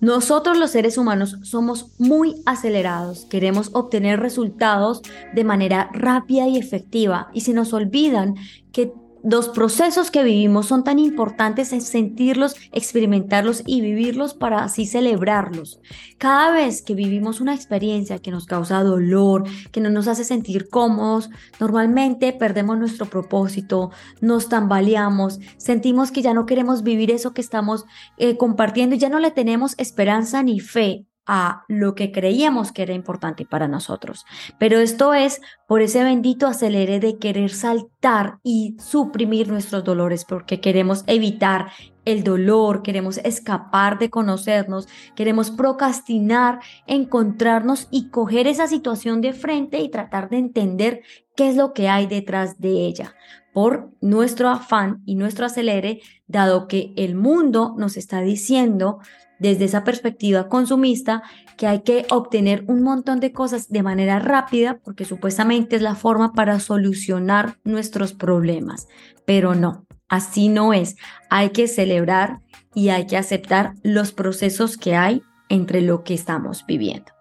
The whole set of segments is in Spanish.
Nosotros los seres humanos somos muy acelerados, queremos obtener resultados de manera rápida y efectiva y se nos olvidan que los procesos que vivimos son tan importantes en sentirlos, experimentarlos y vivirlos para así celebrarlos. Cada vez que vivimos una experiencia que nos causa dolor, que no nos hace sentir cómodos, normalmente perdemos nuestro propósito, nos tambaleamos, sentimos que ya no queremos vivir eso que estamos eh, compartiendo y ya no le tenemos esperanza ni fe a lo que creíamos que era importante para nosotros. Pero esto es por ese bendito acelere de querer saltar y suprimir nuestros dolores, porque queremos evitar el dolor, queremos escapar de conocernos, queremos procrastinar, encontrarnos y coger esa situación de frente y tratar de entender qué es lo que hay detrás de ella por nuestro afán y nuestro acelere, dado que el mundo nos está diciendo desde esa perspectiva consumista que hay que obtener un montón de cosas de manera rápida porque supuestamente es la forma para solucionar nuestros problemas. Pero no, así no es. Hay que celebrar y hay que aceptar los procesos que hay entre lo que estamos viviendo.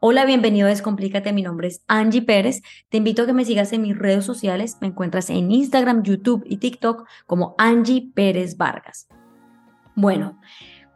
Hola, bienvenido a Descomplícate. Mi nombre es Angie Pérez. Te invito a que me sigas en mis redes sociales. Me encuentras en Instagram, YouTube y TikTok como Angie Pérez Vargas. Bueno,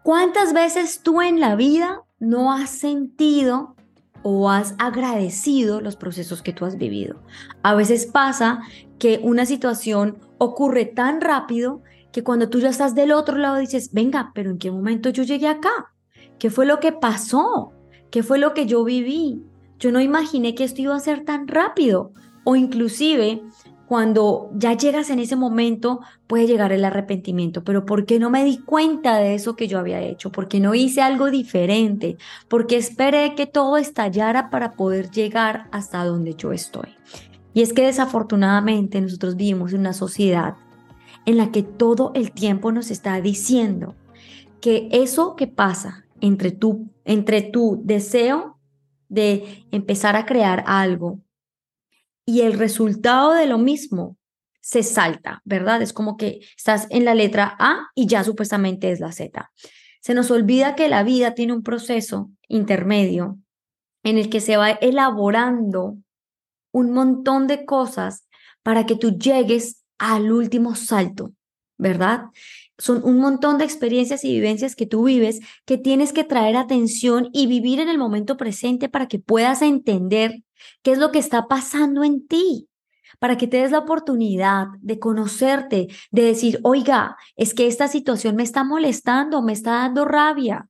¿Cuántas veces tú en la vida no has sentido o has agradecido los procesos que tú has vivido? A veces pasa que una situación ocurre tan rápido que cuando tú ya estás del otro lado dices, venga, pero ¿en qué momento yo llegué acá? ¿Qué fue lo que pasó? ¿Qué fue lo que yo viví? Yo no imaginé que esto iba a ser tan rápido. O inclusive cuando ya llegas en ese momento, puede llegar el arrepentimiento, pero ¿por qué no me di cuenta de eso que yo había hecho? ¿Por qué no hice algo diferente? ¿Por qué esperé que todo estallara para poder llegar hasta donde yo estoy? Y es que desafortunadamente nosotros vivimos en una sociedad en la que todo el tiempo nos está diciendo que eso que pasa entre tu, entre tu deseo de empezar a crear algo y el resultado de lo mismo se salta, ¿verdad? Es como que estás en la letra A y ya supuestamente es la Z. Se nos olvida que la vida tiene un proceso intermedio en el que se va elaborando un montón de cosas para que tú llegues al último salto, ¿verdad? Son un montón de experiencias y vivencias que tú vives que tienes que traer atención y vivir en el momento presente para que puedas entender qué es lo que está pasando en ti, para que te des la oportunidad de conocerte, de decir, oiga, es que esta situación me está molestando, me está dando rabia.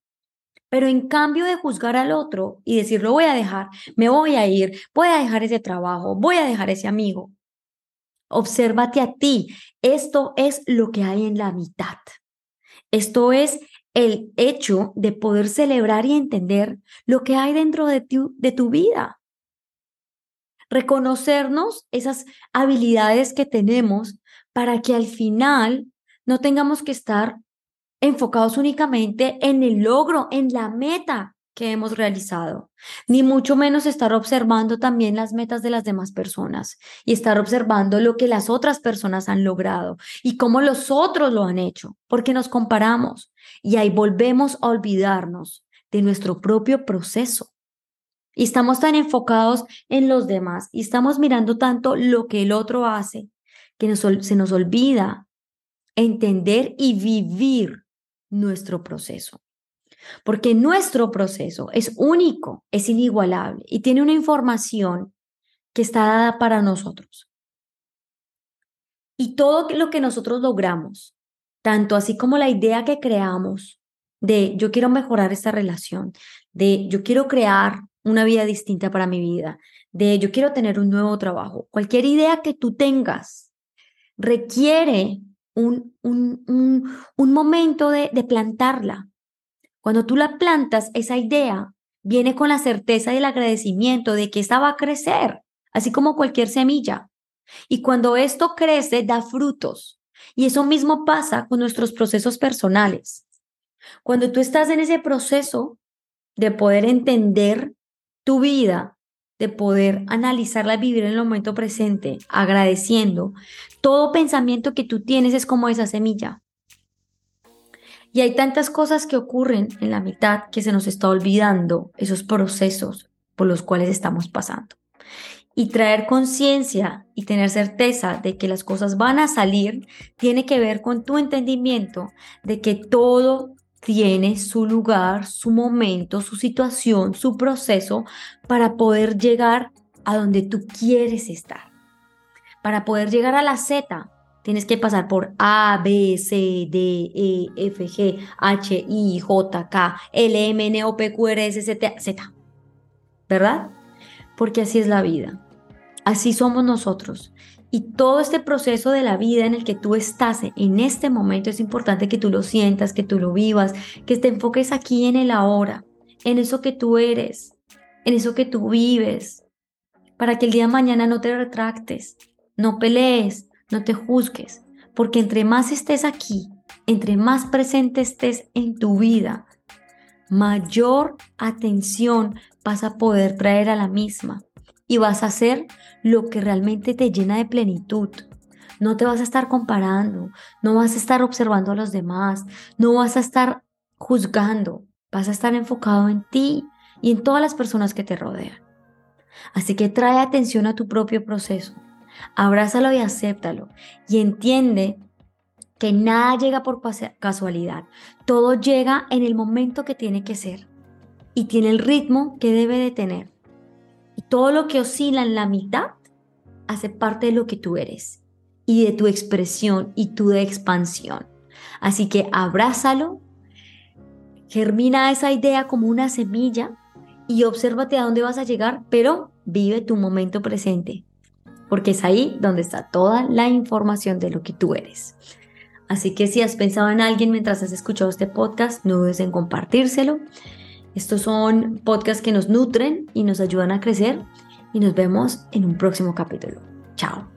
Pero en cambio de juzgar al otro y decir, lo voy a dejar, me voy a ir, voy a dejar ese trabajo, voy a dejar ese amigo, obsérvate a ti. Esto es lo que hay en la mitad. Esto es el hecho de poder celebrar y entender lo que hay dentro de tu, de tu vida reconocernos esas habilidades que tenemos para que al final no tengamos que estar enfocados únicamente en el logro, en la meta que hemos realizado, ni mucho menos estar observando también las metas de las demás personas y estar observando lo que las otras personas han logrado y cómo los otros lo han hecho, porque nos comparamos y ahí volvemos a olvidarnos de nuestro propio proceso. Y estamos tan enfocados en los demás y estamos mirando tanto lo que el otro hace que se nos olvida entender y vivir nuestro proceso. Porque nuestro proceso es único, es inigualable y tiene una información que está dada para nosotros. Y todo lo que nosotros logramos, tanto así como la idea que creamos de yo quiero mejorar esta relación, de yo quiero crear una vida distinta para mi vida, de yo quiero tener un nuevo trabajo, cualquier idea que tú tengas requiere un, un, un, momento de, de plantarla. Cuando tú la plantas, esa idea viene con la certeza y el agradecimiento de que esta va a crecer, así como cualquier semilla. Y cuando esto crece, da frutos. Y eso mismo pasa con nuestros procesos personales. Cuando tú estás en ese proceso de poder entender tu vida de poder analizarla vivir en el momento presente, agradeciendo, todo pensamiento que tú tienes es como esa semilla. Y hay tantas cosas que ocurren en la mitad que se nos está olvidando esos procesos por los cuales estamos pasando. Y traer conciencia y tener certeza de que las cosas van a salir tiene que ver con tu entendimiento de que todo tiene su lugar, su momento, su situación, su proceso para poder llegar a donde tú quieres estar. Para poder llegar a la Z, tienes que pasar por A, B, C, D, E, F, G, H, I, J, K, L, M, N, O, P, Q, R, S, Z, Z. ¿Verdad? Porque así es la vida. Así somos nosotros. Y todo este proceso de la vida en el que tú estás en este momento es importante que tú lo sientas, que tú lo vivas, que te enfoques aquí en el ahora, en eso que tú eres, en eso que tú vives, para que el día de mañana no te retractes, no pelees, no te juzgues, porque entre más estés aquí, entre más presente estés en tu vida, mayor atención vas a poder traer a la misma y vas a hacer lo que realmente te llena de plenitud. No te vas a estar comparando, no vas a estar observando a los demás, no vas a estar juzgando, vas a estar enfocado en ti y en todas las personas que te rodean. Así que trae atención a tu propio proceso, abrázalo y acéptalo y entiende que nada llega por casualidad, todo llega en el momento que tiene que ser y tiene el ritmo que debe de tener. Todo lo que oscila en la mitad hace parte de lo que tú eres y de tu expresión y tu expansión. Así que abrázalo, germina esa idea como una semilla y obsérvate a dónde vas a llegar, pero vive tu momento presente, porque es ahí donde está toda la información de lo que tú eres. Así que si has pensado en alguien mientras has escuchado este podcast, no dudes en compartírselo. Estos son podcasts que nos nutren y nos ayudan a crecer y nos vemos en un próximo capítulo. Chao.